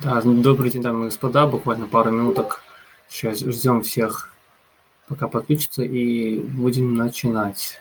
Да, добрый день, дамы и господа. Буквально пару минуток. Сейчас ждем всех, пока подключится, и будем начинать.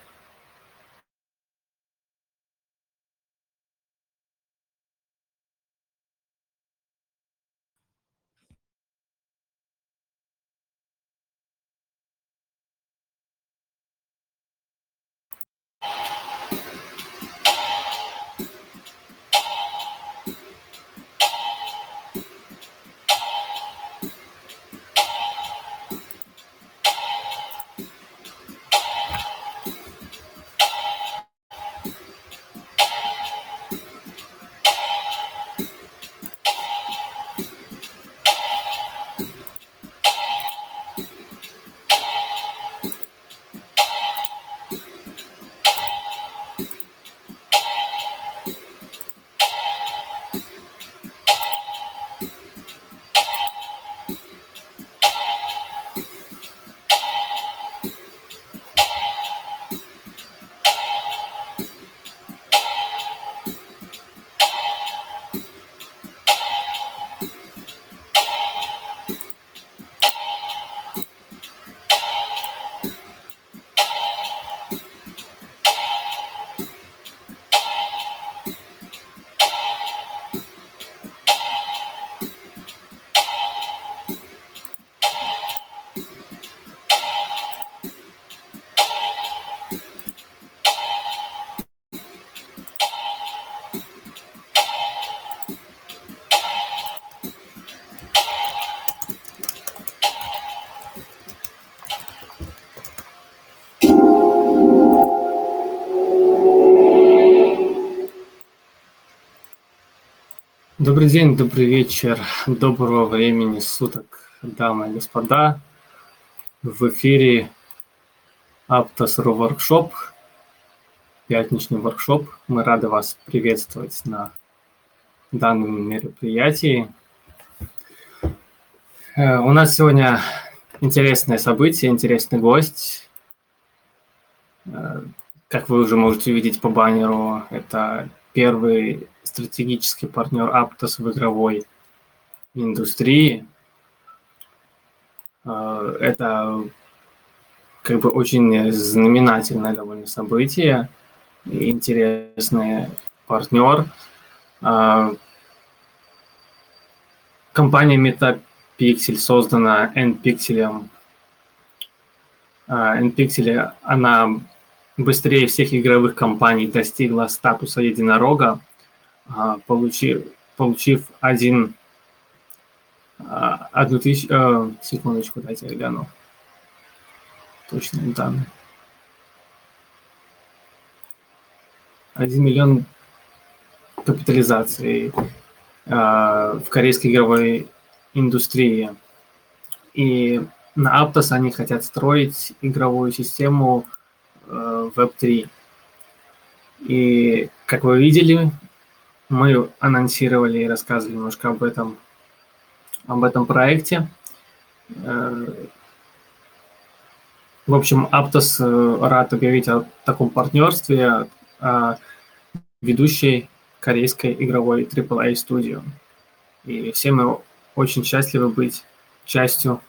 Добрый день, добрый вечер, доброго времени суток, дамы и господа. В эфире Aptos.ru воркшоп, пятничный воркшоп. Мы рады вас приветствовать на данном мероприятии. Э, у нас сегодня интересное событие, интересный гость. Э, как вы уже можете увидеть по баннеру, это первый стратегический партнер Aptos в игровой индустрии. А, это как бы очень знаменательное довольно событие, интересный партнер. А, компания MetaPixel создана NPixel. NPixel, она быстрее всех игровых компаний достигла статуса единорога – получив, получив один, а, одну тысячу, э, секундочку, дайте я гляну точные данные. Один миллион капитализации э, в корейской игровой индустрии. И на Aptos они хотят строить игровую систему э, Web3. И, как вы видели, мы анонсировали и рассказывали немножко об этом, об этом проекте. Э, в общем, Aptos э, рад объявить о таком партнерстве о ведущей корейской игровой AAA студии. И все мы очень счастливы быть частью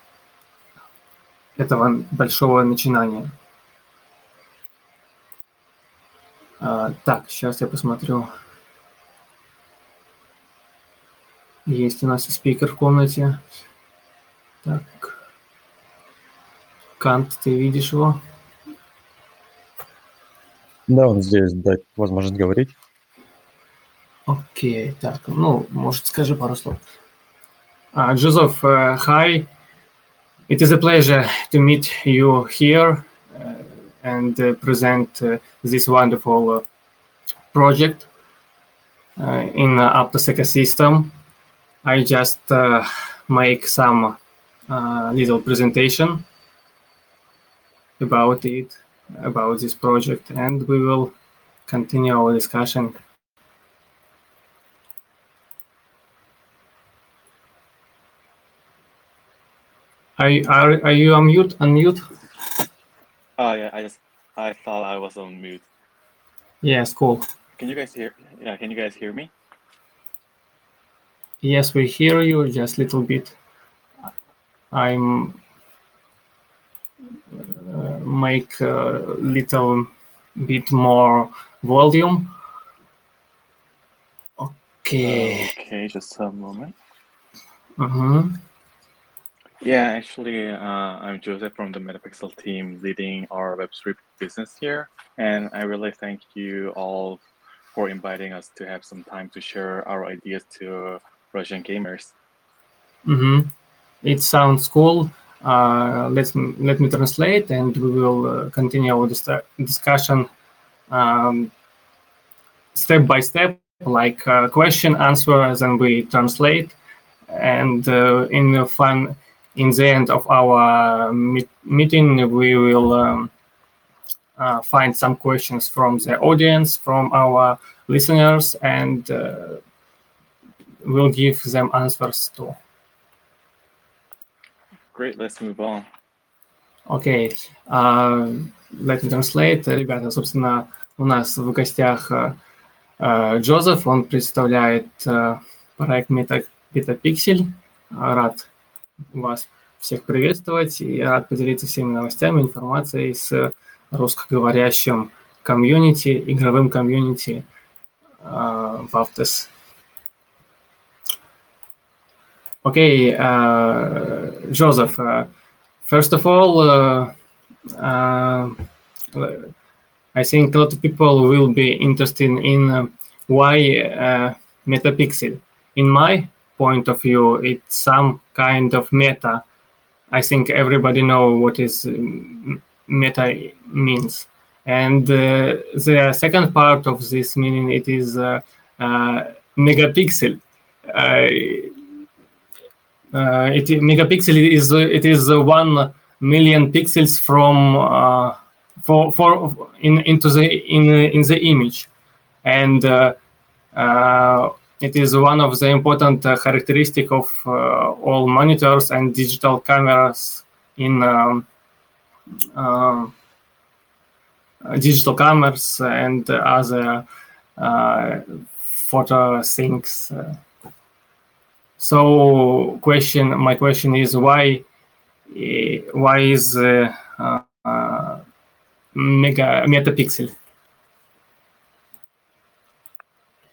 этого большого начинания. А, так, сейчас я посмотрю. Есть у нас и спикер в комнате. Так. Кант, ты видишь его? Да, он здесь, дать возможность говорить. Окей, так, ну, может, скажи пару слов. Uh, Joseph, uh, hi. It is a pleasure to meet you here uh, and uh, present uh, this wonderful uh, project uh, in uh, Aptos ecosystem. I just uh, make some uh, little presentation about it, about this project, and we will continue our discussion. Are, are, are you on mute? Unmute? Oh yeah, I just I thought I was on mute. Yes, cool. Can you guys hear? Yeah, can you guys hear me? Yes, we hear you just a little bit. I'm uh, make a little bit more volume. Okay. Okay, just a moment. Mhm. Yeah, actually, uh, I'm Joseph from the Metapixel team leading our Web3 business here. And I really thank you all for inviting us to have some time to share our ideas to Russian gamers. Mhm. It sounds cool. Uh, let me let me translate, and we will uh, continue our dis- discussion um, step by step, like uh, question answer, then we translate, and uh, in the fun in the end of our meet- meeting, we will um, uh, find some questions from the audience, from our listeners, and uh, we'll give them answers too. Great, let's move on. Окей, а, let me translate. Ребята, собственно, у нас в гостях э, Джозеф, он представляет э, проект Meta, MetaPixel. Рад вас всех приветствовать и рад поделиться всеми новостями, информацией с русскоговорящим комьюнити, игровым комьюнити э, Vaptest. Okay, uh, Joseph, uh, first of all, uh, I think a lot of people will be interested in why Metapixel. In my point of view, it's some kind of meta. I think everybody know what is um, meta means. And uh, the second part of this meaning, it is uh, uh, megapixel. Uh, it megapixel is it is one million pixels from uh, for for in into the in in the image, and uh, uh, it is one of the important characteristic of all monitors and digital cameras in um, digital cameras and other photo things. So question my question is why eh, why is uh, uh, uh, mega metapixel?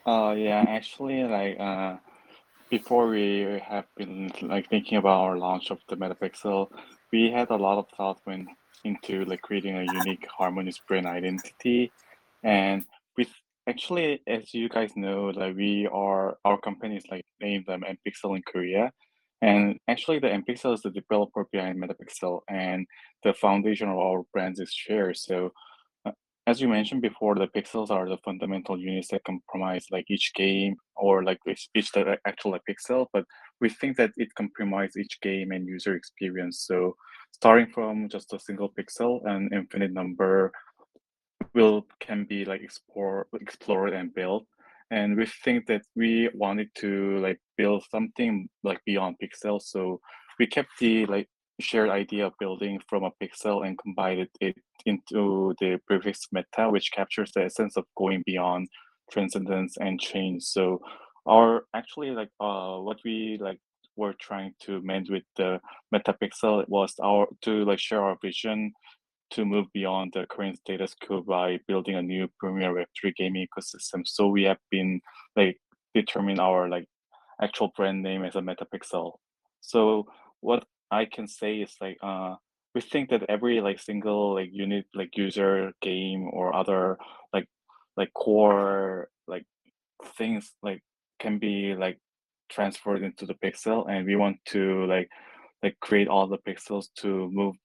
Uh, yeah, actually, like uh, before we have been like thinking about our launch of the Metapixel, we had a lot of thought went into like creating a unique, harmonious brand identity, and actually, as you guys know, like we are our company is like named um, NPixel in Korea, and actually the NPixel is the developer behind Metapixel, and the foundation of our brands is shared. So uh, as you mentioned before, the pixels are the fundamental units that comprise like each game or like each, each the actual like, pixel, but we think that it compromises each game and user experience. So starting from just a single pixel, an infinite number will can be like explore explored and built. And we think that we wanted to like build something like beyond Pixel. So we kept the like shared idea of building from a pixel and combined it into the prefix meta, which captures the essence of going beyond transcendence and change. So our actually like uh what we like were trying to mend with the metapixel was our to like share our vision to move beyond the current status quo by building a new premier web3 gaming ecosystem. So we have been like determine our like actual brand name as a metapixel. So what i can say is like uh we think that every like single like unit like user game or other like like core like things like can be like transferred into the pixel and we want to like like create all the pixels to move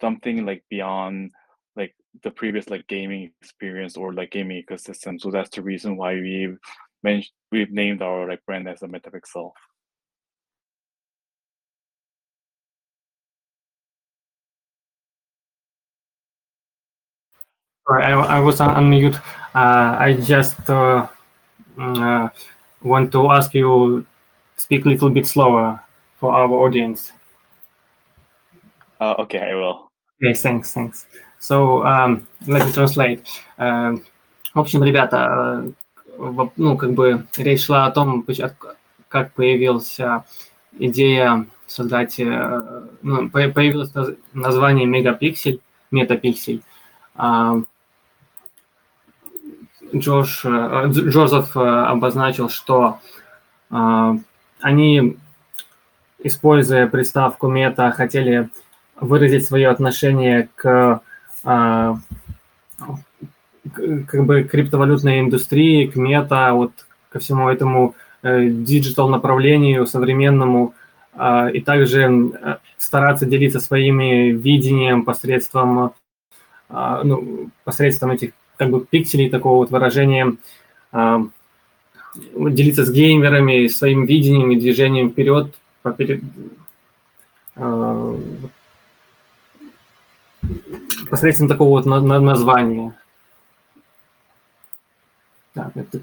something like beyond like the previous like gaming experience or like gaming ecosystem so that's the reason why we've mentioned we've named our like brand as a metapixel Sorry, I, I was on on mute. Uh, I just uh, mm, uh, want to ask you speak a little bit slower for our audience. uh, okay i will Okay, thanks, thanks. So, um, let me translate. Uh, в общем, ребята, э, ну, как бы речь шла о том, как появился идея создать, э, ну, появилось название мегапиксель, метапиксель. А, Джош, э, Джозеф обозначил, что они, используя приставку мета, хотели выразить свое отношение к как бы криптовалютной индустрии, к мета, вот ко всему этому э, диджитал направлению современному, э, и также э, стараться делиться своими видением посредством, э, ну, посредством этих как бы пикселей, такого вот выражения, делиться с геймерами своим видением и движением вперед, поперед, э, посредством такого вот названия. Так, это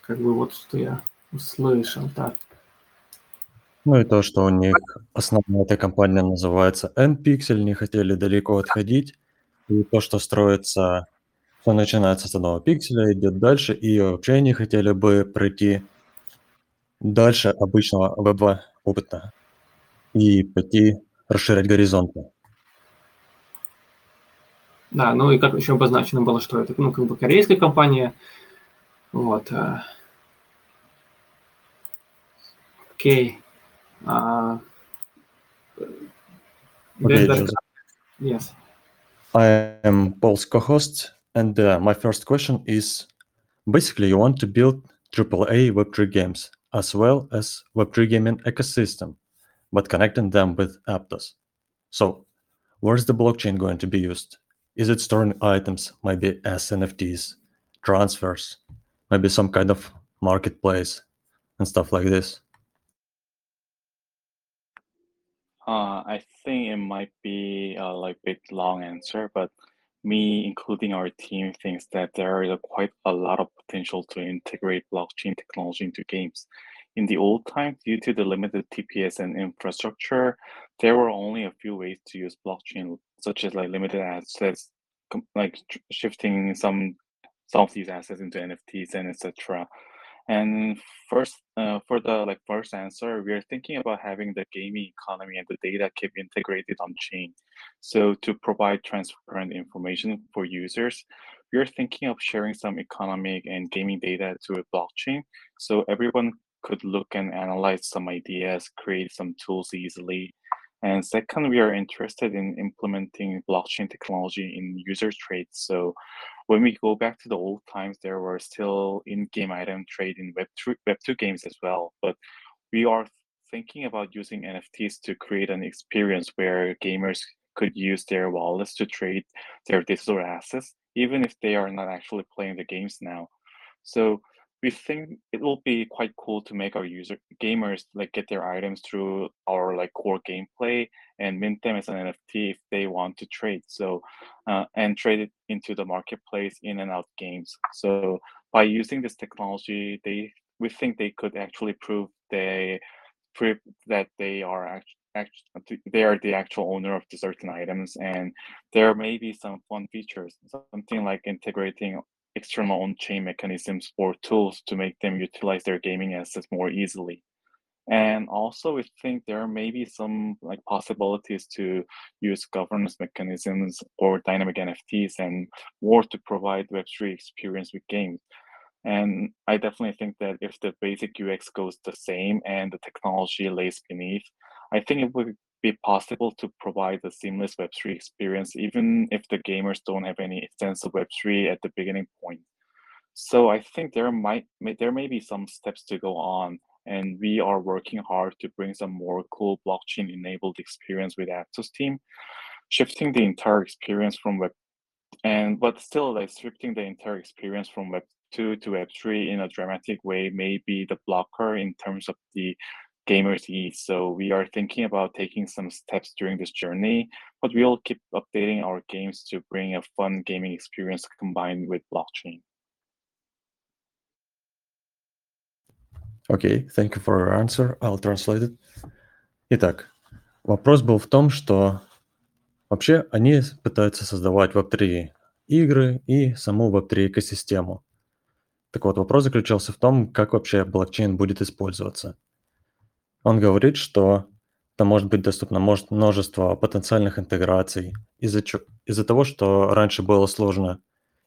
как бы вот что я услышал. Так. Ну и то, что у них основная эта компания называется N-Pixel, не хотели далеко отходить. И то, что строится, что начинается с одного пикселя, идет дальше, и вообще они хотели бы пройти дальше обычного веб опыта и пойти расширять горизонты. Да, ну и как еще обозначено было, что это ну, как бы корейская компания, вот. Э, окей. Uh, okay, yes. I am Paul's co-host, and uh, my first question is: basically, you want to build AAA Web3 games as well as Web3 gaming ecosystem, but connecting them with Aptos. So, where's the blockchain going to be used? Is it storing items, maybe as NFTs, transfers, maybe some kind of marketplace and stuff like this? Uh, I think it might be a like big long answer, but me, including our team, thinks that there is a quite a lot of potential to integrate blockchain technology into games. In the old times, due to the limited TPS and infrastructure, there were only a few ways to use blockchain, such as like limited assets, like shifting some some of these assets into NFTs and etc. And first, uh, for the like first answer, we are thinking about having the gaming economy and the data keep integrated on chain. So to provide transparent information for users, we are thinking of sharing some economic and gaming data to a blockchain, so everyone could look and analyze some ideas, create some tools easily. And second, we are interested in implementing blockchain technology in user trades. So when we go back to the old times, there were still in-game item trade in Web2, Web2 games as well. But we are thinking about using NFTs to create an experience where gamers could use their wallets to trade their digital assets, even if they are not actually playing the games now. So we think it will be quite cool to make our user gamers like get their items through our like core gameplay and mint them as an NFT if they want to trade. So uh, and trade it into the marketplace in and out games. So by using this technology, they we think they could actually prove they prove that they are actually they are the actual owner of the certain items and there may be some fun features something like integrating external on-chain mechanisms or tools to make them utilize their gaming assets more easily. And also, we think there may be some like possibilities to use governance mechanisms or dynamic NFTs and more to provide Web3 experience with games. And I definitely think that if the basic UX goes the same and the technology lays beneath, I think it would be possible to provide a seamless Web3 experience, even if the gamers don't have any sense of Web3 at the beginning point. So I think there might there may be some steps to go on, and we are working hard to bring some more cool blockchain-enabled experience with Aptos team, shifting the entire experience from Web and but still like shifting the entire experience from Web 2 to Web 3 in a dramatic way may be the blocker in terms of the gamers eat. So we are thinking about taking some steps during this journey, but we'll keep updating our games to bring a fun gaming experience combined with blockchain. Okay, thank you for your answer. I'll translate it. Итак, вопрос был в том, что вообще они пытаются создавать Web3 игры и саму Web3 экосистему. Так вот, вопрос заключался в том, как вообще блокчейн будет использоваться. Он говорит, что там может быть доступно может, множество потенциальных интеграций из-за из того, что раньше было сложно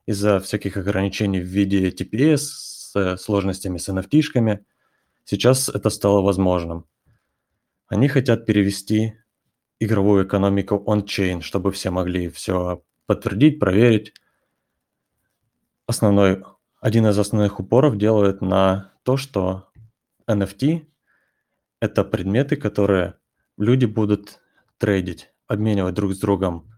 из-за всяких ограничений в виде TPS с сложностями с NFT-шками, сейчас это стало возможным. Они хотят перевести игровую экономику on-chain, чтобы все могли все подтвердить, проверить. Основной, один из основных упоров делает на то, что NFT – это предметы, которые люди будут трейдить, обменивать друг с другом.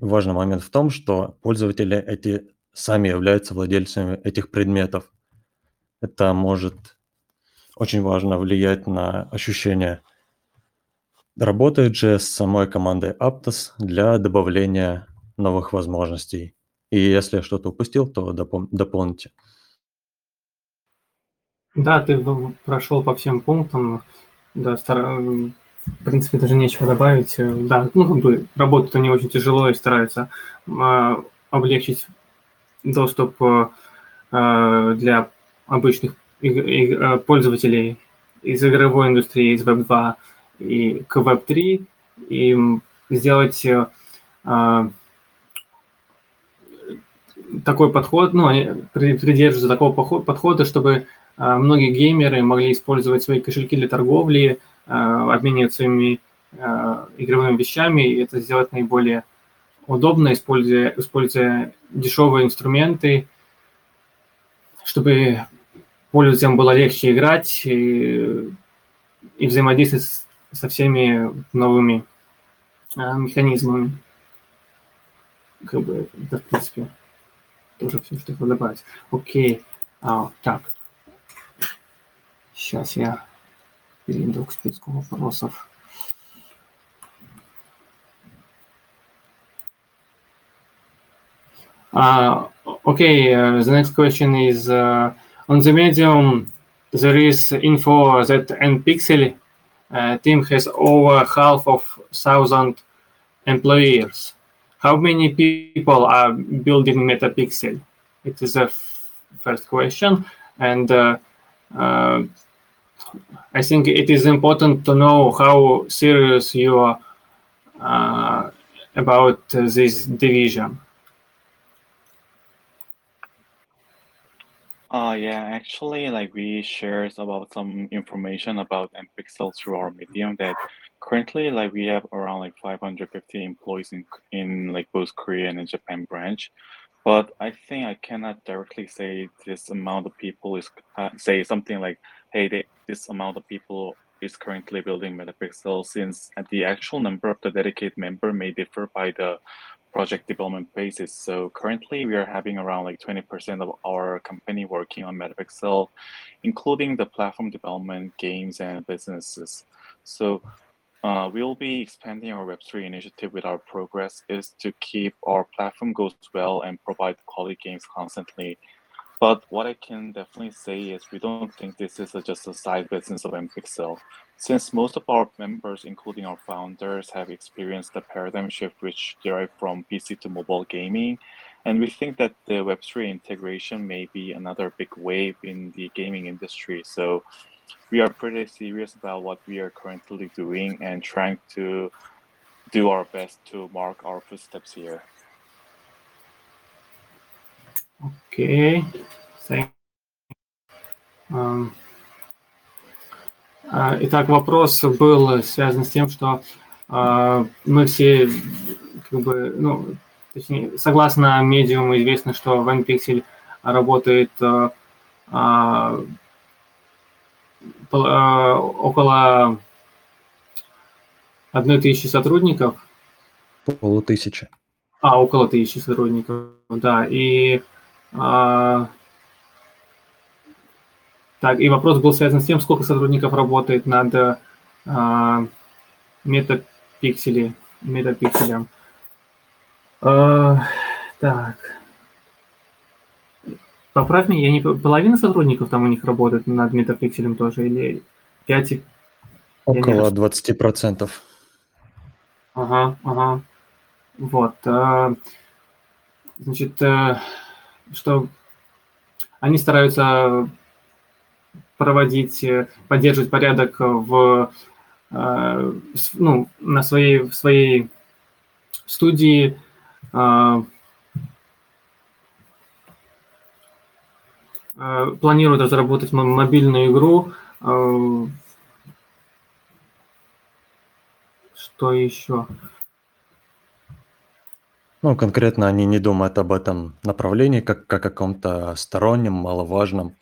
важный момент в том, что пользователи эти сами являются владельцами этих предметов. Это может очень важно влиять на ощущение. Работает же с самой командой Aptos для добавления новых возможностей. И если я что-то упустил, то допол- дополните. Да, ты прошел по всем пунктам. Да, стар... в принципе, даже нечего добавить. Да, ну, как бы работают они очень тяжело и стараются э, облегчить доступ э, для обычных э, пользователей из игровой индустрии, из Web2 и к Web3, и сделать э, такой подход, ну, они придерживаются такого подхода, чтобы многие геймеры могли использовать свои кошельки для торговли, обмениваться своими игровыми вещами, и это сделать наиболее удобно, используя, используя дешевые инструменты, чтобы пользователям было легче играть и, и взаимодействовать со всеми новыми а, механизмами. Как бы, это, в принципе, тоже все, что хотел добавить. Окей. А, так. Сейчас я перейду к списку вопросов. Uh, okay, uh, the next question is uh, on the medium. There is info that NPixel uh, team has over half of thousand employees. How many people are building MetaPixel? It is the first question, and uh, uh, I think it is important to know how serious you are about this division. Uh, yeah, actually, like we shared about some information about NPixel through our Medium that currently, like we have around like 550 employees in in like both Korea and Japan branch. But I think I cannot directly say this amount of people is uh, say something like, hey, they, this amount of people is currently building Metapixel since the actual number of the dedicated member may differ by the project development basis. So currently we are having around like 20% of our company working on MetaPixel, including the platform development, games, and businesses. So uh, we'll be expanding our Web3 initiative with our progress is to keep our platform goes well and provide quality games constantly. But what I can definitely say is we don't think this is a, just a side business of NPixel. Since most of our members, including our founders, have experienced the paradigm shift which derived from PC to mobile gaming, and we think that the Web3 integration may be another big wave in the gaming industry. So we are pretty serious about what we are currently doing and trying to do our best to mark our footsteps here. Okay. Thank um, Итак, вопрос был связан с тем, что uh, мы все, как бы, ну, точнее, согласно медиуму известно, что в NPixel работает uh, около одной тысячи сотрудников. Полутысячи. А, около тысячи сотрудников, да. И а, так, и вопрос был связан с тем, сколько сотрудников работает над а, метапикселе, метапикселем. А, так. Поправь меня, я не половина сотрудников там у них работает над метапикселем тоже, или 5? Около 20%. Ага, ага. Вот. А, значит, э, что они стараются проводить, поддерживать порядок в, ну, на своей, в своей студии, планируют разработать мобильную игру. Что еще? Ну, конкретно они не думают об этом направлении как о каком-то стороннем, маловажном,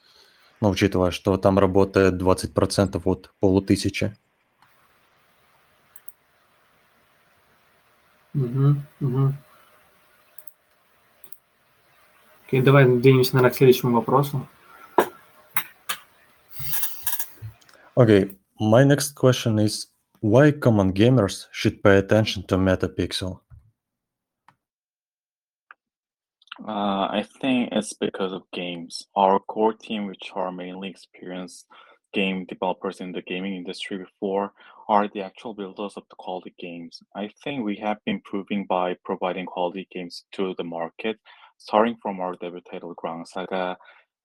но учитывая, что там работает 20% от полутысячи. Угу, угу. Окей, давай двинемся, наверное, к следующему вопросу. Okay, my next question is why common gamers should pay attention to Metapixel? Uh, I think it's because of games. Our core team, which are mainly experienced game developers in the gaming industry before, are the actual builders of the quality games. I think we have been proving by providing quality games to the market, starting from our debut title Gran Saga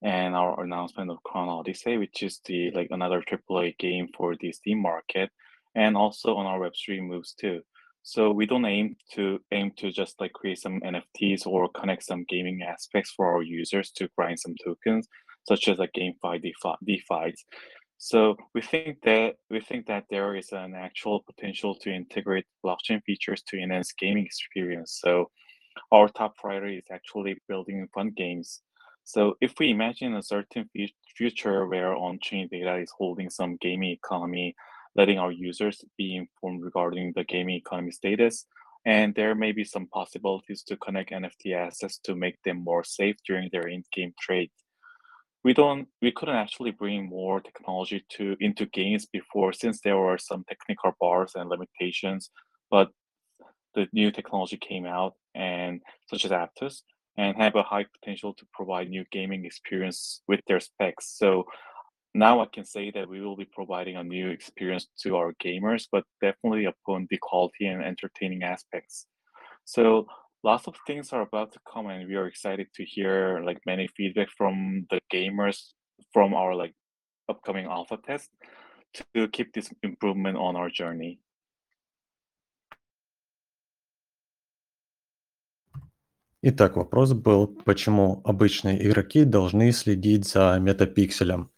and our announcement of Chrono Odyssey, which is the like another AAA game for the Steam market, and also on our Web3 moves too. So we don't aim to aim to just like create some NFTs or connect some gaming aspects for our users to grind some tokens, such as like GameFi, DeFi, DeFi's. So we think that we think that there is an actual potential to integrate blockchain features to enhance gaming experience. So our top priority is actually building fun games. So if we imagine a certain future where on-chain data is holding some gaming economy letting our users be informed regarding the gaming economy status. And there may be some possibilities to connect NFT assets to make them more safe during their in-game trade. We don't we couldn't actually bring more technology to into games before since there were some technical bars and limitations, but the new technology came out and such as Aptos and have a high potential to provide new gaming experience with their specs. So now I can say that we will be providing a new experience to our gamers, but definitely upon the quality and entertaining aspects. So lots of things are about to come and we are excited to hear like many feedback from the gamers from our like upcoming alpha test to keep this improvement on our journey. Итак, вопрос был, почему обычные игроки должны следить за метапикселем.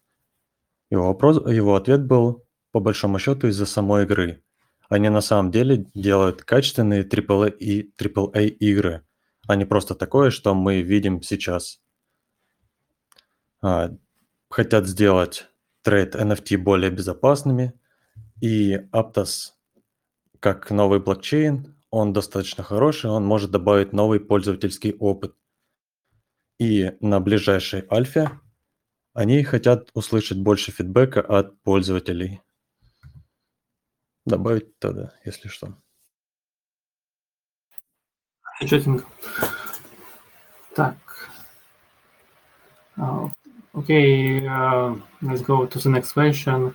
Его вопрос его ответ был, по большому счету, из-за самой игры. Они на самом деле делают качественные AAA и AAA игры, а не просто такое, что мы видим сейчас. А, хотят сделать трейд NFT более безопасными, и Aptos, как новый блокчейн, он достаточно хороший, он может добавить новый пользовательский опыт. И на ближайшей альфе они хотят услышать больше фидбэка от пользователей. Добавить тогда, если что. Замечательно. Так. Uh, okay, uh, let's go to the next question.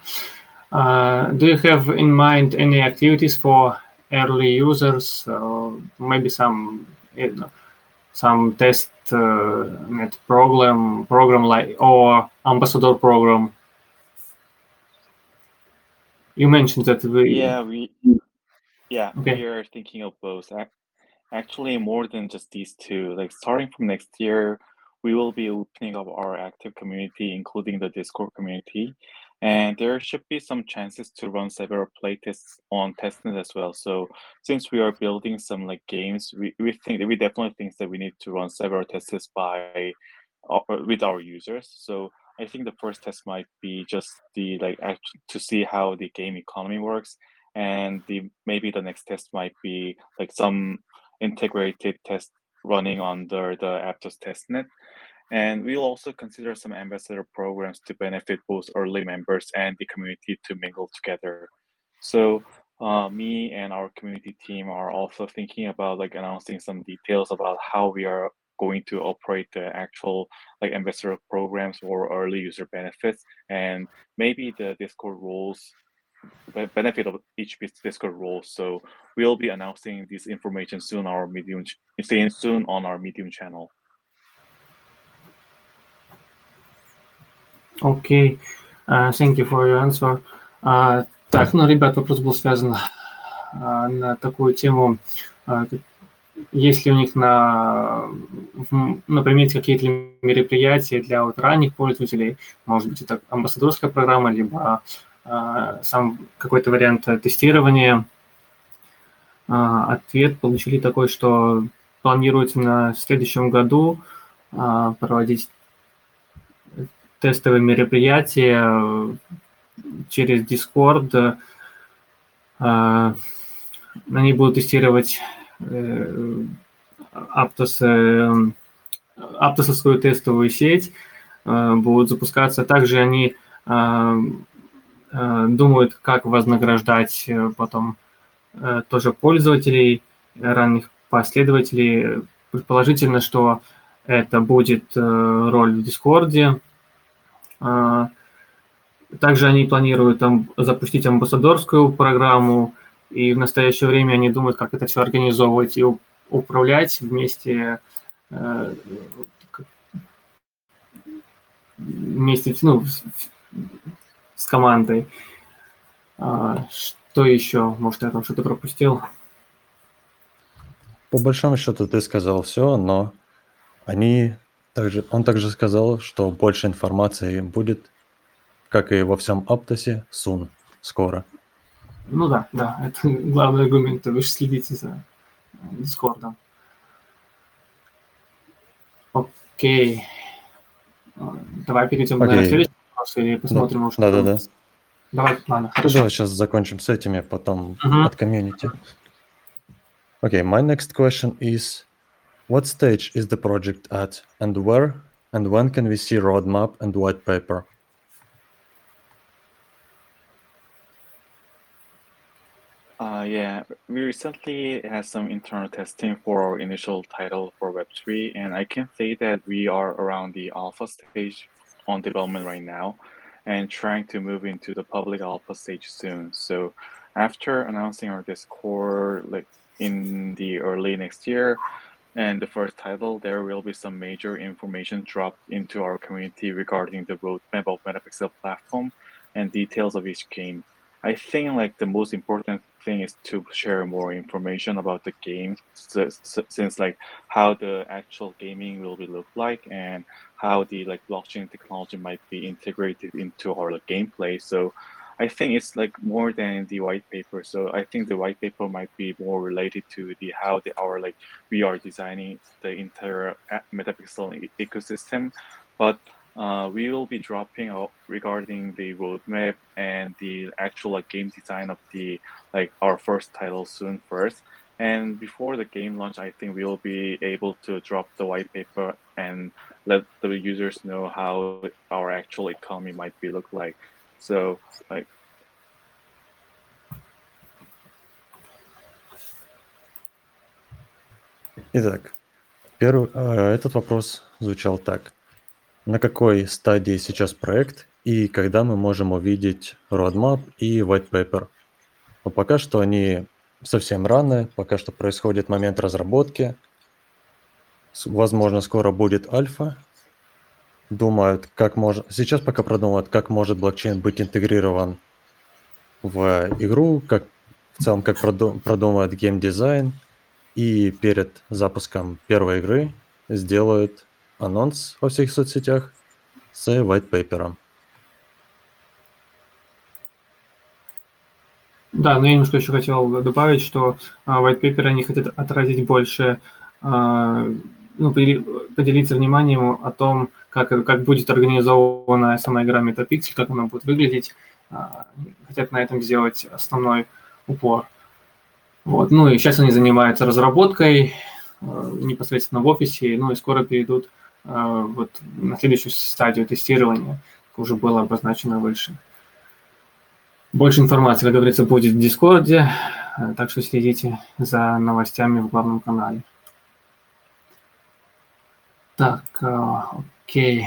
Uh, do you have in mind any activities for early users, uh, maybe some you know, some test uh, net program program like or ambassador program. You mentioned that we yeah we yeah Okay. we are thinking of both. Actually more than just these two like starting from next year we will be opening up our active community including the discord community and there should be some chances to run several playtests on testnet as well. So since we are building some like games we, we think that we definitely think that we need to run several tests by uh, with our users. So i think the first test might be just the like act- to see how the game economy works. And the maybe the next test might be like some integrated test running under the aptos testnet and we'll also consider some ambassador programs to benefit both early members and the community to mingle together. So uh, me and our community team are also thinking about like announcing some details about how we are going to operate the actual like ambassador programs or early user benefits and maybe the discord rules be- benefit of each discord role so we'll be announcing this information soon on our medium ch- soon on our medium channel Окей. Uh, thank you for your answer. Uh, так, ну, ребят, вопрос был связан uh, на такую тему. Uh, есть ли у них на, например, какие-то мероприятия для вот ранних пользователей? Может быть, это амбассадорская программа, либо uh, сам какой-то вариант тестирования? Uh, ответ получили такой, что планируется на следующем году uh, проводить тестовые мероприятия э, через Discord. Э, они будут тестировать Aptos, э, Aptosовскую тестовую сеть, будут запускаться. Также они думают, как вознаграждать потом тоже пользователей, ранних последователей. Предположительно, что это будет роль в Дискорде, также они планируют там запустить амбассадорскую программу, и в настоящее время они думают, как это все организовывать и управлять вместе, э, вместе ну, с командой. А, что еще? Может, я там что-то пропустил? По большому счету ты сказал все, но они также, он также сказал, что больше информации будет, как и во всем Аптосе, Сун, скоро. Ну да, да, это главный аргумент, вы же следите за Дискордом. Окей. Давай перейдем Окей. на следующий вопрос и посмотрим, Да, может, да, да, да. Давай, ладно, Ну, хорошо. давай сейчас закончим с этими, потом Мгм. от комьюнити. Okay, my next question is, what stage is the project at, and where and when can we see roadmap and white paper? Uh, yeah, we recently had some internal testing for our initial title for Web3, and I can say that we are around the alpha stage on development right now and trying to move into the public alpha stage soon. So after announcing our Discord like in the early next year and the first title, there will be some major information dropped into our community regarding the roadmap of Metapixel platform and details of each game. I think like the most important thing is to share more information about the game, since like how the actual gaming will be look like and how the like blockchain technology might be integrated into our like, gameplay. So I think it's like more than the white paper. So I think the white paper might be more related to the how the our like we are designing the entire metapixel ecosystem, but uh, we will be dropping out regarding the roadmap and the actual like game design of the like our first title soon first. And before the game launch, I think we will be able to drop the white paper and let the users know how our actual economy might be look like. So like Итак, первый, э, этот вопрос звучал так. На какой стадии сейчас проект и когда мы можем увидеть roadmap и white paper? Но пока что они совсем рано, пока что происходит момент разработки. Возможно, скоро будет альфа. Думают, как может... Сейчас пока продумывают, как может блокчейн быть интегрирован в игру, как в целом, как проду- продумывают геймдизайн, и перед запуском первой игры сделают анонс во всех соцсетях с white paper. Да, но я немножко еще хотел добавить, что а, white paper они хотят отразить больше, а, ну, подели- поделиться вниманием о том, как, как будет организована сама игра Metapixel, как она будет выглядеть. А, Хотят на этом сделать основной упор. Вот. Ну и сейчас они занимаются разработкой э, непосредственно в офисе, ну и скоро перейдут э, вот на следующую стадию тестирования, как уже было обозначено выше. Больше информации, как говорится, будет в Дискорде, так что следите за новостями в главном канале. Так, э, окей.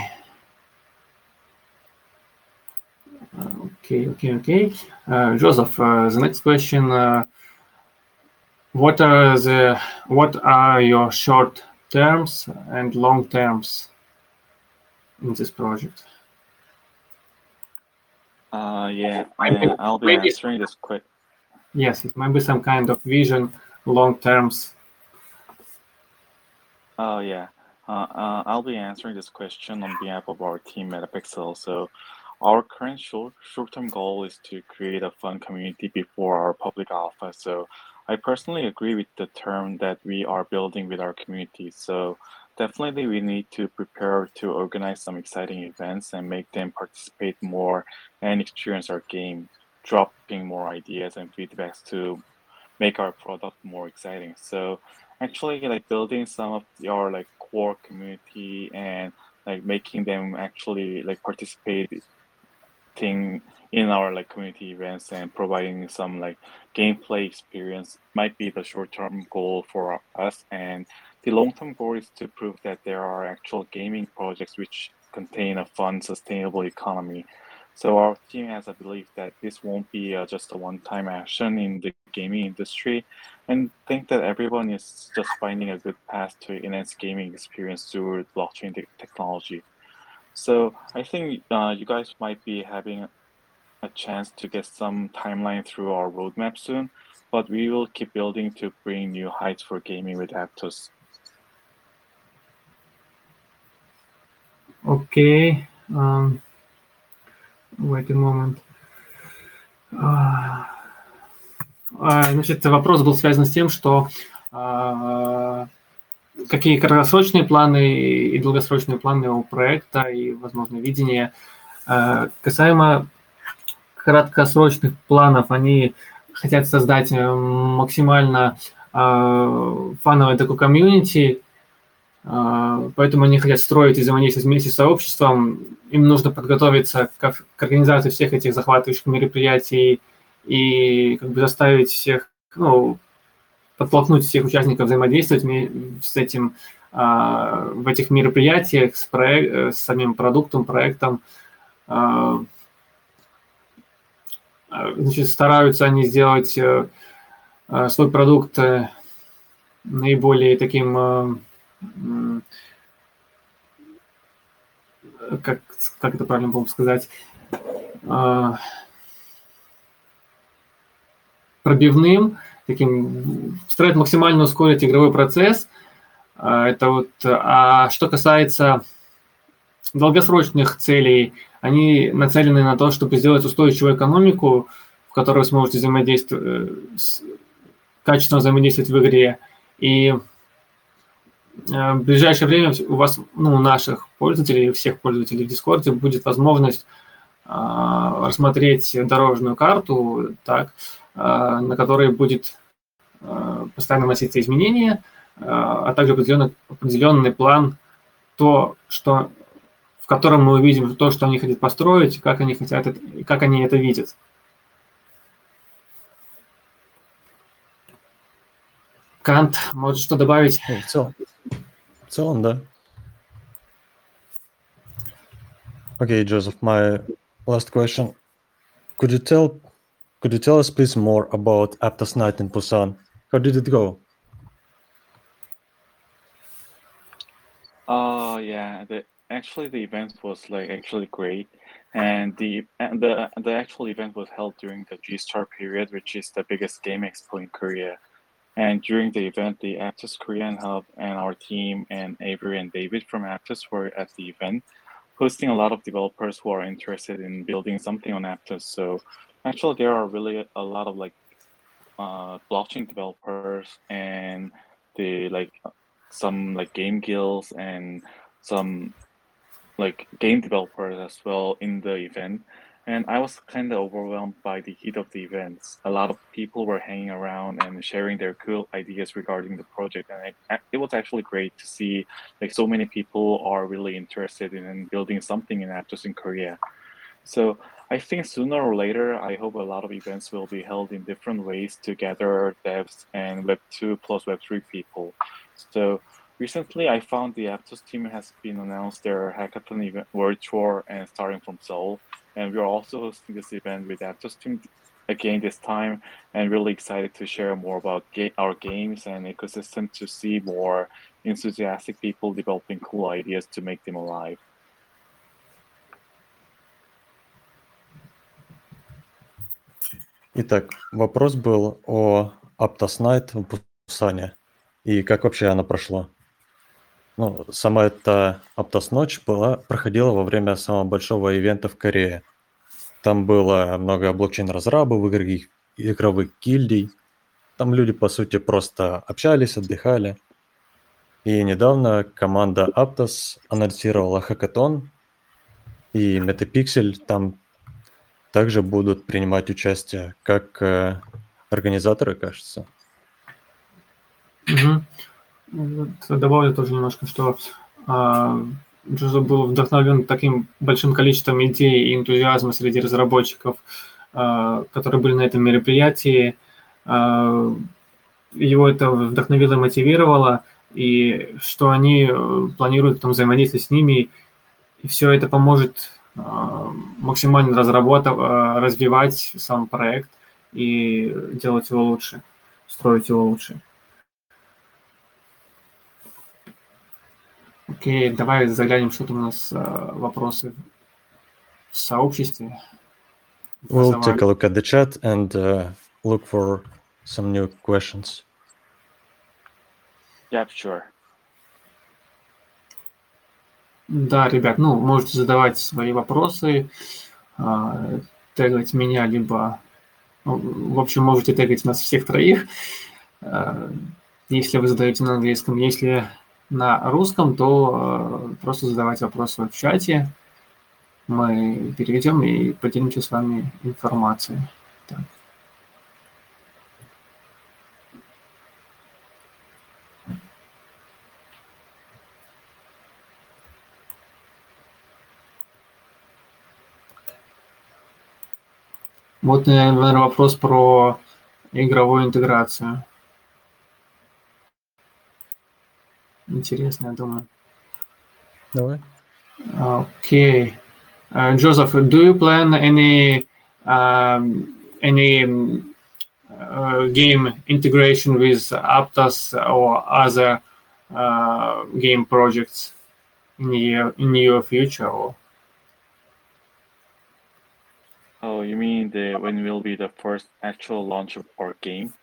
Э, Окей, окей, окей. Uh, Joseph, uh, the next question: uh, What are the what are your short terms and long terms in this project? Uh, yeah, Maybe- uh, I'll be maybe- answering this quick. Yes, it might be some kind of vision, long terms. Oh yeah, uh, uh, I'll be answering this question on behalf of our team at Metapixel. So, our current short short-term goal is to create a fun community before our public alpha. So, I personally agree with the term that we are building with our community. So, definitely we need to prepare to organize some exciting events and make them participate more and experience our game, dropping more ideas and feedbacks to make our product more exciting. So actually like building some of your like core community and like making them actually like participating in our like community events and providing some like gameplay experience might be the short-term goal for us. And the long-term goal is to prove that there are actual gaming projects which contain a fun sustainable economy so our team has a belief that this won't be uh, just a one-time action in the gaming industry and think that everyone is just finding a good path to enhance gaming experience through blockchain te- technology. So I think uh, you guys might be having a chance to get some timeline through our roadmap soon, but we will keep building to bring new heights for gaming with Aptos. Okay. Um, wait a moment. А, а, Значит, вопрос был связан с тем, что а, какие краткосрочные планы и долгосрочные планы у проекта и, возможно, видение. Касаемо краткосрочных планов, они хотят создать э, максимально фановое такое комьюнити, поэтому они хотят строить и взаимодействовать вместе с сообществом. Им нужно подготовиться к, к организации всех этих захватывающих мероприятий и как бы заставить всех, ну, подтолкнуть всех участников взаимодействовать с этим а, в этих мероприятиях с, проек- э, с самим продуктом, проектом. А, а, Значит, стараются они сделать э, э, свой продукт наиболее таким как, как это правильно было бы сказать, а, пробивным, таким, стараются максимально ускорить игровой процесс. А, Это вот, а что касается долгосрочных целей, они нацелены на то, чтобы сделать устойчивую экономику, в которой вы сможете взаимодействовать, э, качественно взаимодействовать в игре. И в ближайшее время у вас, ну, у наших пользователей, всех пользователей в Discord будет возможность а, рассмотреть дорожную карту, так, а, на которой будет постоянно вноситься изменения, а также определенный, определенный план, то, что, в котором мы увидим то, что они хотят построить, как они хотят это, как они это видят. Кант, может что добавить? Ну, в целом, в целом, да. Okay, Joseph, my last question. Could you tell could you tell us please more about Aptos Night in Busan? How did it go? Oh yeah, the actually the event was like actually great, and the and the the actual event was held during the G Star period, which is the biggest game expo in Korea. And during the event, the Aptos Korean Hub and our team and Avery and David from Aptos were at the event, hosting a lot of developers who are interested in building something on Aptos. So actually, there are really a lot of like uh, blockchain developers and the like some like game guilds and some like game developers as well in the event and i was kind of overwhelmed by the heat of the events a lot of people were hanging around and sharing their cool ideas regarding the project and it, it was actually great to see like so many people are really interested in building something in aptos in korea so I think sooner or later, I hope a lot of events will be held in different ways to gather devs and Web2 plus Web3 people. So recently, I found the Aptos team has been announced their hackathon event world tour and starting from Seoul, and we are also hosting this event with Aptos team again this time, and really excited to share more about ga- our games and ecosystem to see more enthusiastic people developing cool ideas to make them alive. Итак, вопрос был о Aptos Night в Пусане и как вообще оно прошло. Ну, сама эта Aptos Ночь была, проходила во время самого большого ивента в Корее. Там было много блокчейн-разрабов, игровых, игровых гильдий. Там люди, по сути, просто общались, отдыхали. И недавно команда Aptos анонсировала хакатон, и Metapixel там также будут принимать участие как э, организаторы, кажется. Угу. Вот добавлю тоже немножко, что э, Джозеф был вдохновлен таким большим количеством идей и энтузиазма среди разработчиков, э, которые были на этом мероприятии. Э, его это вдохновило и мотивировало, и что они э, планируют там взаимодействовать с ними, и все это поможет максимально разработать, развивать сам проект и делать его лучше, строить его лучше. Окей, давай заглянем, что там у нас э, вопросы в сообществе. We'll take a look at the chat and uh, look for some new questions. Yeah, sure. Да, ребят, ну, можете задавать свои вопросы, э, тегать меня, либо, ну, в общем, можете тегать нас всех троих, если вы задаете на английском. Если на русском, то э, просто задавать вопросы в чате. Мы переведем и поделимся с вами информацией. Так. Вот, наверное, вопрос про игровую интеграцию. Интересно, я думаю. Давай. Okay. Uh, Joseph, do you plan any um, any uh, game integration with Aptos or other uh, game projects in your in your future? Or? Oh, you mean the when will be the first actual launch of our game?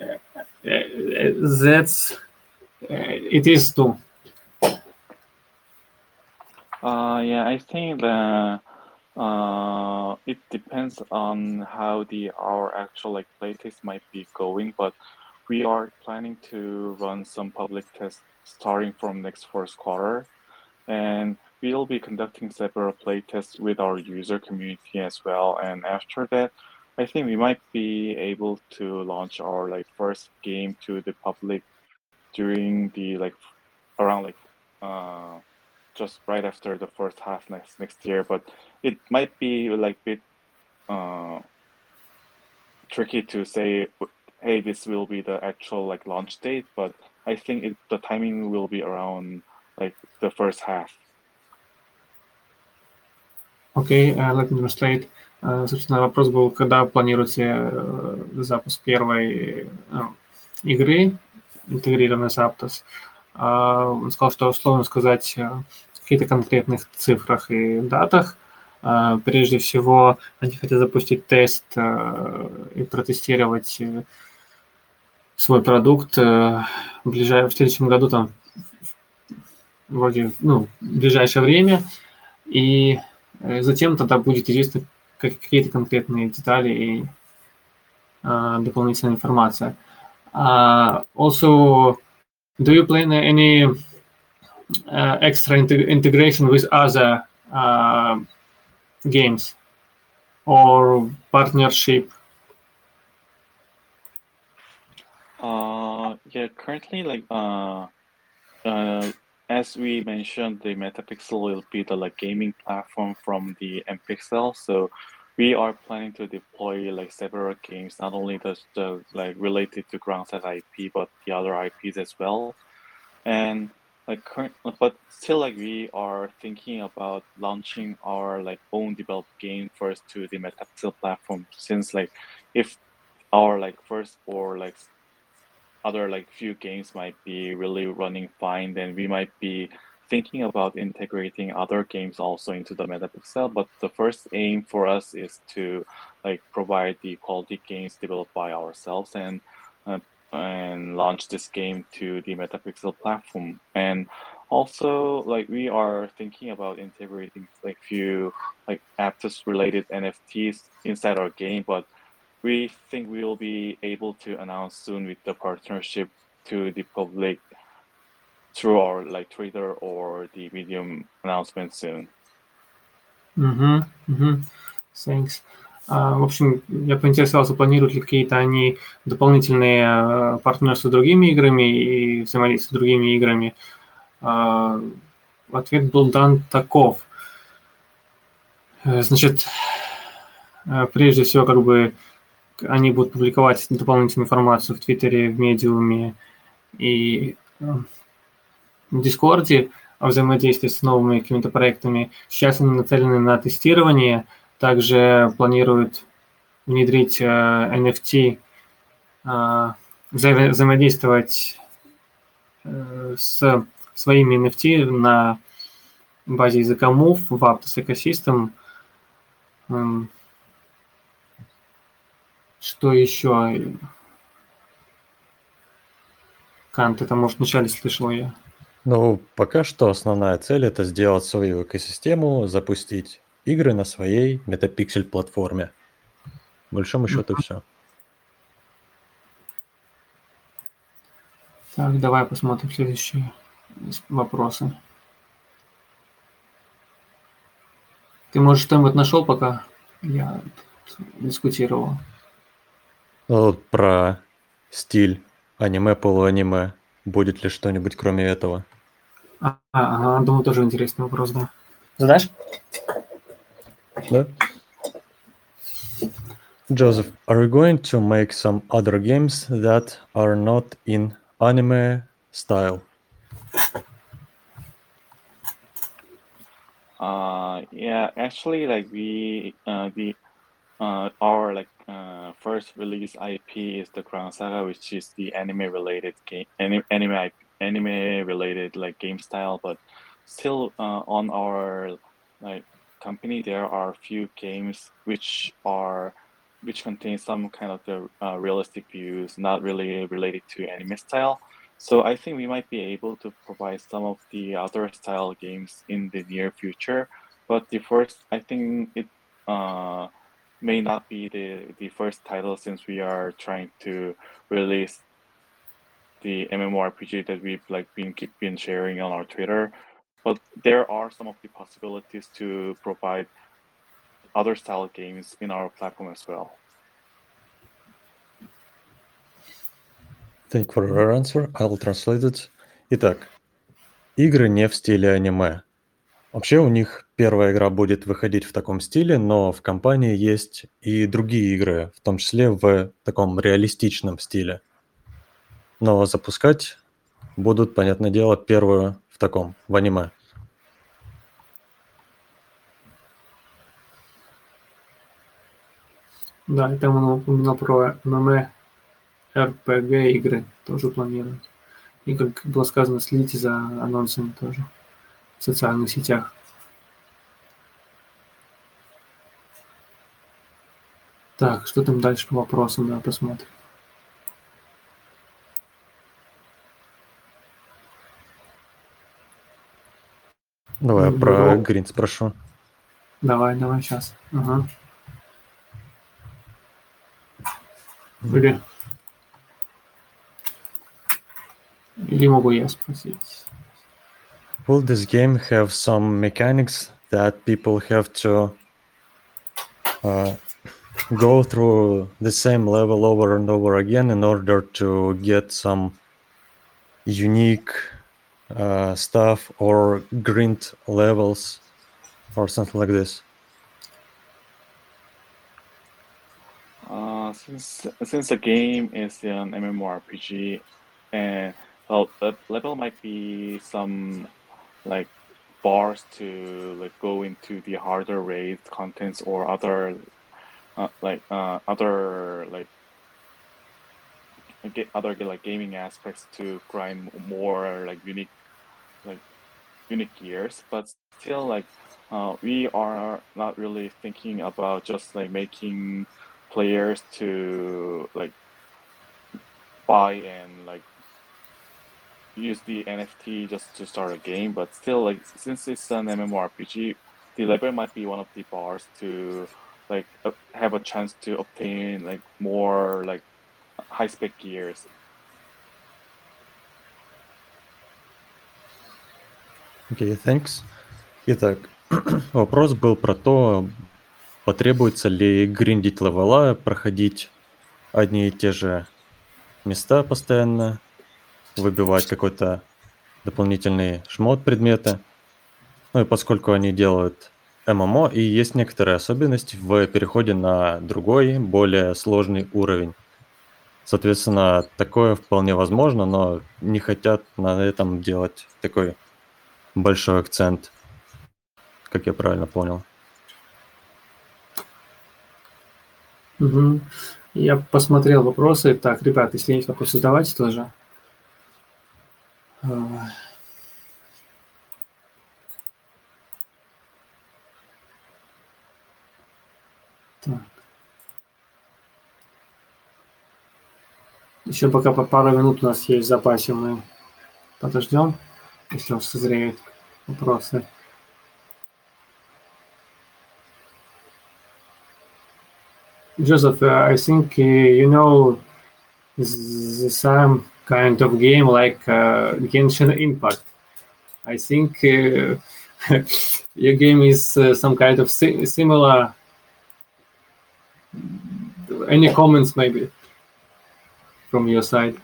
Uh, that's it is too. Uh, yeah, I think that uh, it depends on how the our actual like playtest might be going, but we are planning to run some public tests starting from next first quarter, and we'll be conducting several playtests with our user community as well. And after that, I think we might be able to launch our like first game to the public during the like around like uh just right after the first half next next year but it might be like a bit uh tricky to say hey this will be the actual like launch date but i think it, the timing will be around like the first half Окей, okay, uh, let me translate. Uh, собственно, вопрос был, когда планируете uh, запуск первой игры интегрированный с Aptos. Он сказал, что условно сказать в каких-то конкретных цифрах и датах. Прежде всего, они хотят запустить тест и протестировать свой продукт в следующем году, там, вроде, ну, в ближайшее время, и затем тогда будет известно какие-то конкретные детали и дополнительная информация. Uh, also, do you plan any uh, extra integ integration with other uh, games or partnership? Uh, yeah, currently, like, uh, uh, as we mentioned, the Metapixel will be the like gaming platform from the NPixel. So we are planning to deploy like several games, not only the, the like related to Gran Saga IP, but the other IPs as well. And like current, but still like we are thinking about launching our like own developed game first to the Metapixel platform, since like if our like first or like other like few games might be really running fine, then we might be thinking about integrating other games also into the Metapixel, but the first aim for us is to like provide the quality games developed by ourselves and uh, and launch this game to the Metapixel platform. And also, like we are thinking about integrating like few like Aptos related NFTs inside our game, but we think we will be able to announce soon with the partnership to the public through our like Twitter or the Medium announcement soon. Угу, угу. Thanks. А, в общем, я поинтересовался, планируют ли какие-то они дополнительные а, партнерства с другими играми и взаимодействие с другими играми. А, ответ был дан таков. Значит, прежде всего, как бы они будут публиковать дополнительную информацию в Твиттере, в Медиуме и э, в Дискорде о взаимодействии с новыми какими-то проектами. Сейчас они нацелены на тестирование, также планируют внедрить э, NFT, э, взаимо- взаимодействовать э, с своими NFT на базе языка Move в Aptos Ecosystem. М, Что еще? Кант, это, может, вначале слышал я. Ну, пока что основная цель это сделать свою экосистему, запустить игры на своей Metapixel платформе. По большому счету все. Так, давай посмотрим следующие вопросы. Ты, может, что-нибудь нашел, пока я дискутировал? Ну, вот про стиль аниме, полуаниме. Будет ли что-нибудь кроме этого? А, ага, думаю, тоже интересный вопрос, да. Задашь? Да? Joseph, are you going to make some other games that are not in anime style? Uh, yeah, actually, like we, uh, the, uh, our like uh, first release IP is the Gran Saga, which is the anime related game, anime, anime, anime related like game style. But still, uh, on our like company, there are few games which are which contain some kind of the uh, realistic views, not really related to anime style. So I think we might be able to provide some of the other style games in the near future. But the first, I think it uh, may not be the, the first title since we are trying to release the MMORPG that we've like been keep been sharing on our Twitter. But there are some of the possibilities to provide other style games in our platform as well. Thank you for your answer. I will translate it. Итак, игры не в стиле аниме. Вообще у них первая игра будет выходить в таком стиле, но в компании есть и другие игры, в том числе в таком реалистичном стиле. Но запускать будут, понятное дело, первую в таком, в аниме. Да, и там он упоминал про ММ, РПГ игры тоже планируют. И, как было сказано, следите за анонсами тоже в социальных сетях. Так, что там дальше по вопросам, да, посмотрим. Давай я Ну, про ну. Грин спрошу. Давай, давай, сейчас. Ага. Или... Или могу я спросить? Will this game have some mechanics that people have to uh, go through the same level over and over again in order to get some unique uh, stuff or grind levels or something like this? Uh, since since the game is an MMORPG, and well, the level might be some like bars to like go into the harder raid contents or other uh, like uh, other like get other like gaming aspects to grind more like unique like unique gears, but still like uh, we are not really thinking about just like making players to like buy and like use the NFT just to start a game, but still like since it's an MMORPG, the level might be one of the bars to like uh, have a chance to obtain like more like high spec gears. Окей, okay, thanks. Итак, вопрос был про то, потребуется ли гриндить левела, проходить одни и те же места постоянно, выбивать какой-то дополнительный шмот предмета. Ну и поскольку они делают ММО, и есть некоторые особенности в переходе на другой, более сложный уровень. Соответственно, такое вполне возможно, но не хотят на этом делать такой большой акцент, как я правильно понял. Угу. Я посмотрел вопросы. Так, ребят, если есть вопросы, задавайте тоже. Так. Еще пока по пару минут у нас есть в запасе, мы подождем, если у вас созреют вопросы. Joseph, uh, I think uh, you know the same kind of game like uh, Genshin Impact. I think uh, your game is uh, some kind of si- similar. Any comments, maybe, from your side?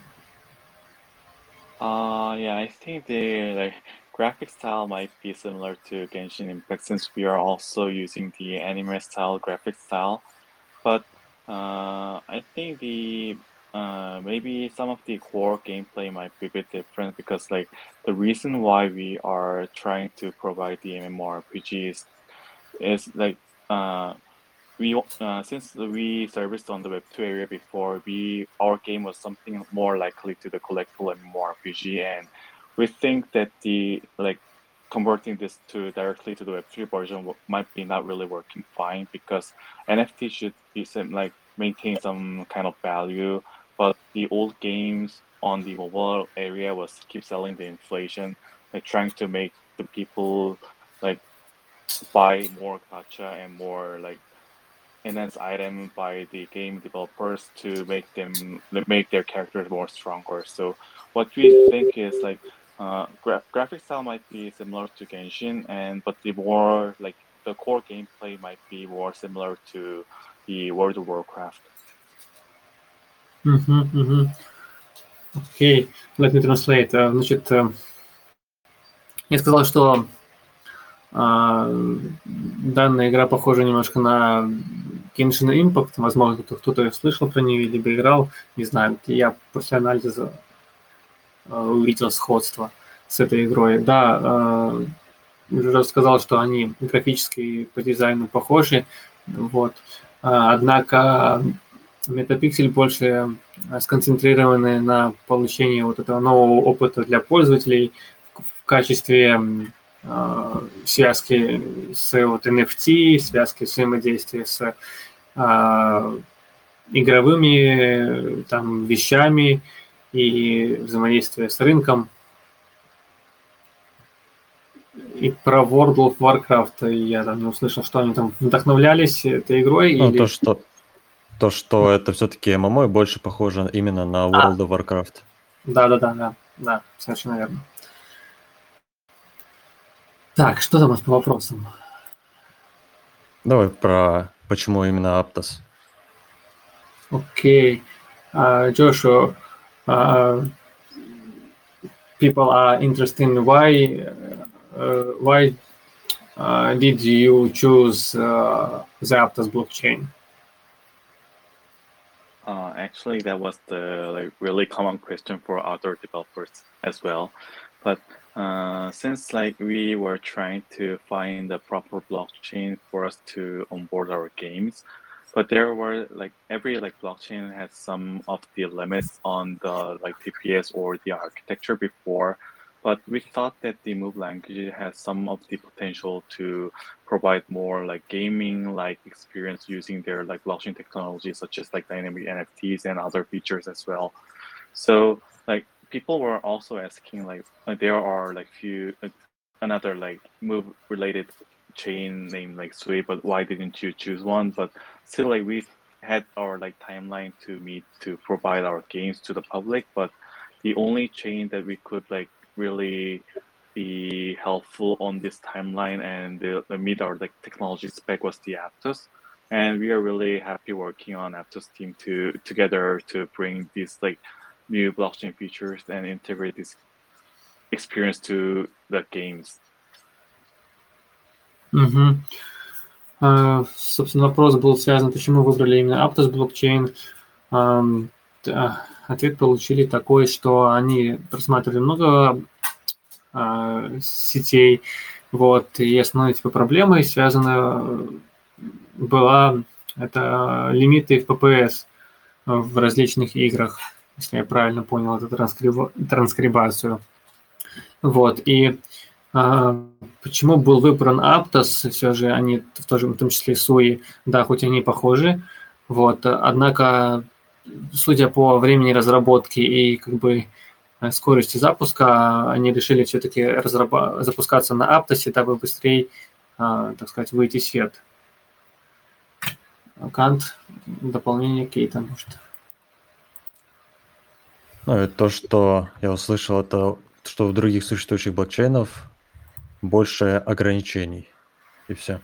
Uh, yeah, I think the like graphic style might be similar to Genshin Impact since we are also using the anime style graphic style, but uh, I think the uh, maybe some of the core gameplay might be a bit different because like the reason why we are trying to provide the MMORPG is, is like uh, we uh, since we serviced on the Web two area before, we our game was something more likely to the collectible and more MMORPG, and we think that the like converting this to directly to the Web3 version might be not really working fine because NFT should be some like maintain some kind of value. But the old games on the mobile area was keep selling the inflation, like trying to make the people like buy more gacha and more like enhanced item by the game developers to make them make their characters more stronger. So what we think is like uh, gra- graphic style might be similar to Genshin, and but the more like the core gameplay might be more similar to the World of Warcraft. Угу, Окей, let me translate. Э, значит, э, я сказал, что э, данная игра похожа немножко на Genshin Impact. Возможно, кто-то слышал про нее, либо играл. Не знаю, я после анализа увидел сходство с этой игрой. Да, уже сказал, что они графически по дизайну похожи. Вот. Однако Метапиксель больше э, сконцентрированы на получении вот этого нового опыта для пользователей в качестве э, связки с вот NFT, связки взаимодействия с э, игровыми там вещами и взаимодействия с рынком. И про World of Warcraft я там не услышал, что они там вдохновлялись этой игрой. Ну, или... то, что то, что это все-таки ММО и больше похоже именно на а. World а. of Warcraft. Да, да, да, да, да, совершенно верно. Так, что там у нас по вопросам? Давай про почему именно Aptos. Окей. Okay. Uh, uh, people are interested in why uh, why uh, did you choose uh, the Aptos blockchain? Uh, actually, that was the like really common question for other developers as well. But uh, since like we were trying to find the proper blockchain for us to onboard our games, but there were like every like blockchain has some of the limits on the like TPS or the architecture before. but we thought that the Move language has some of the potential to provide more like gaming like experience using their like blockchain technology such as like dynamic NFTs and other features as well. So like people were also asking like, like there are like few like, another like move related chain named like Sui, but why didn't you choose one? But still like we had our like timeline to meet to provide our games to the public, but the only chain that we could like really be helpful on this timeline and the, the meet our like technology spec was the Aptos. And we are really happy working on Aptos team to together to bring these like new blockchain features and integrate this experience to the games. Угу. А, собственно, вопрос был связан, почему выбрали именно Aptos блокчейн. А, ответ получили такой, что они просматривали много а, сетей, вот, и основной типа проблемой связана была это лимиты в PPS в различных играх, если я правильно понял эту транскриб... транскрибацию. Вот, и а, почему был выбран Aptos, все же они в, том, в том числе Суи, да, хоть они похожи, вот, однако, судя по времени разработки и как бы скорости запуска, они решили все-таки разраб... запускаться на Aptos, дабы быстрее, а, так сказать, выйти в свет. Кант, дополнение Кейта, может. Ну, и то, что я услышал, это что в других существующих блокчейнов больше ограничений. И все.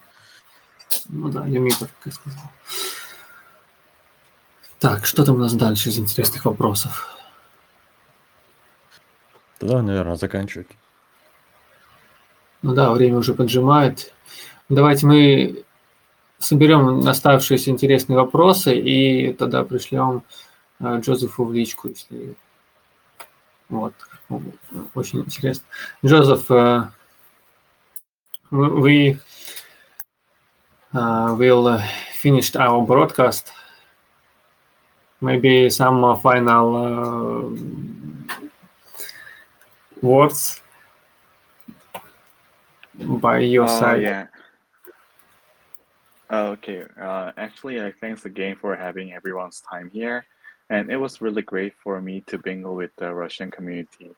Ну да, лимитов, как сказал. Так, что там у нас дальше из интересных вопросов? Тогда, наверное, заканчивать. Ну да, время уже поджимает. Давайте мы соберем оставшиеся интересные вопросы и тогда пришлем э, Джозефу в личку, если вот, очень интересно. Джозеф, uh, we uh, will finish our broadcast. Maybe some final uh, words by your Oh, side. yeah. Oh, okay. Uh, actually, uh, thanks again for having everyone's time here. And it was really great for me to bingle with the Russian community.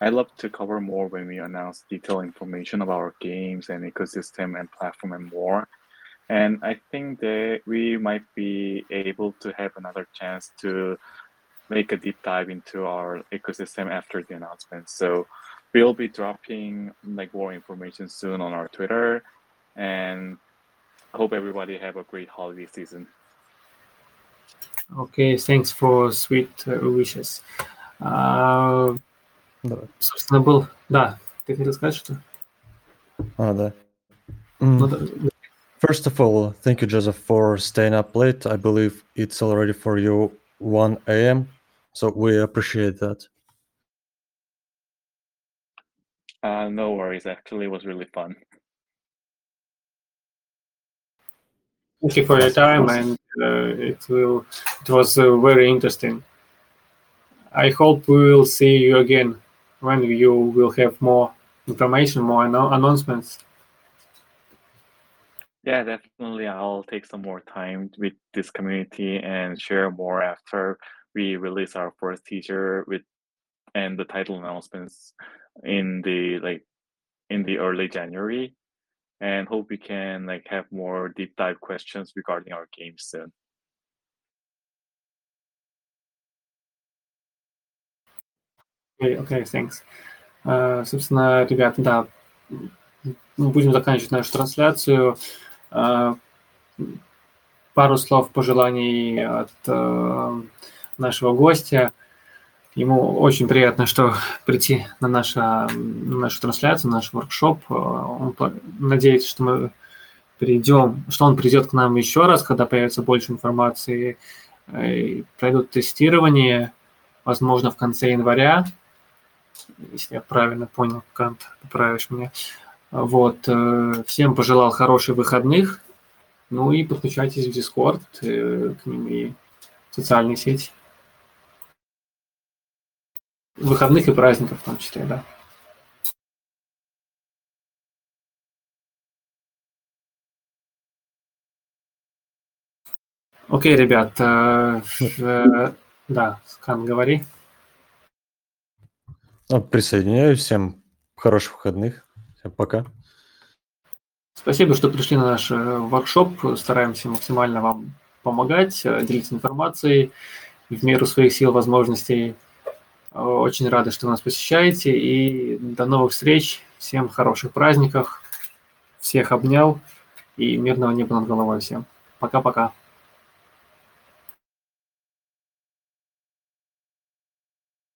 I'd love to cover more when we announce detailed information about our games and ecosystem and platform and more. And I think that we might be able to have another chance to make a deep dive into our ecosystem after the announcement. So we'll be dropping like more information soon on our Twitter and I hope everybody have a great holiday season. Okay, thanks for sweet uh, wishes. А, Давай. собственно, был... Да, ты хотел сказать что? А, да. Ну, М, да, First of all, thank you, Joseph, for staying up late. I believe it's already for you 1 a.m. So we appreciate that. Uh, no worries. Actually, it was really fun. Thank you for your time, and uh, it will. It was uh, very interesting. I hope we will see you again when you will have more information, more anno- announcements. Yeah, definitely. I'll take some more time with this community and share more after we release our first teaser with and the title announcements in the like in the early January And hope we can like have more deep dive questions regarding our games soon. Окей, okay, thanks. Uh, собственно, ребята, да, мы будем заканчивать нашу трансляцию. Uh, пару слов пожеланий от uh, нашего гостя. Ему очень приятно, что прийти на, наше, на нашу трансляцию, наш воркшоп. Он надеется, что мы придем, что он придет к нам еще раз, когда появится больше информации, и пройдут тестирование, возможно, в конце января, если я правильно понял, Кант, поправишь меня. Вот, всем пожелал хороших выходных, ну и подключайтесь в Discord, к ним и в социальные сети выходных и праздников в том числе, да. Окей, ребят, э, э, да, Скан, говори. Ну, присоединяюсь, всем хороших выходных, всем пока. Спасибо, что пришли на наш э, воркшоп, стараемся максимально вам помогать, делиться информацией в меру своих сил, возможностей. Очень рады, что нас посещаете. И до новых встреч. Всем хороших праздников. Всех обнял. И мирного неба над головой всем. Пока-пока.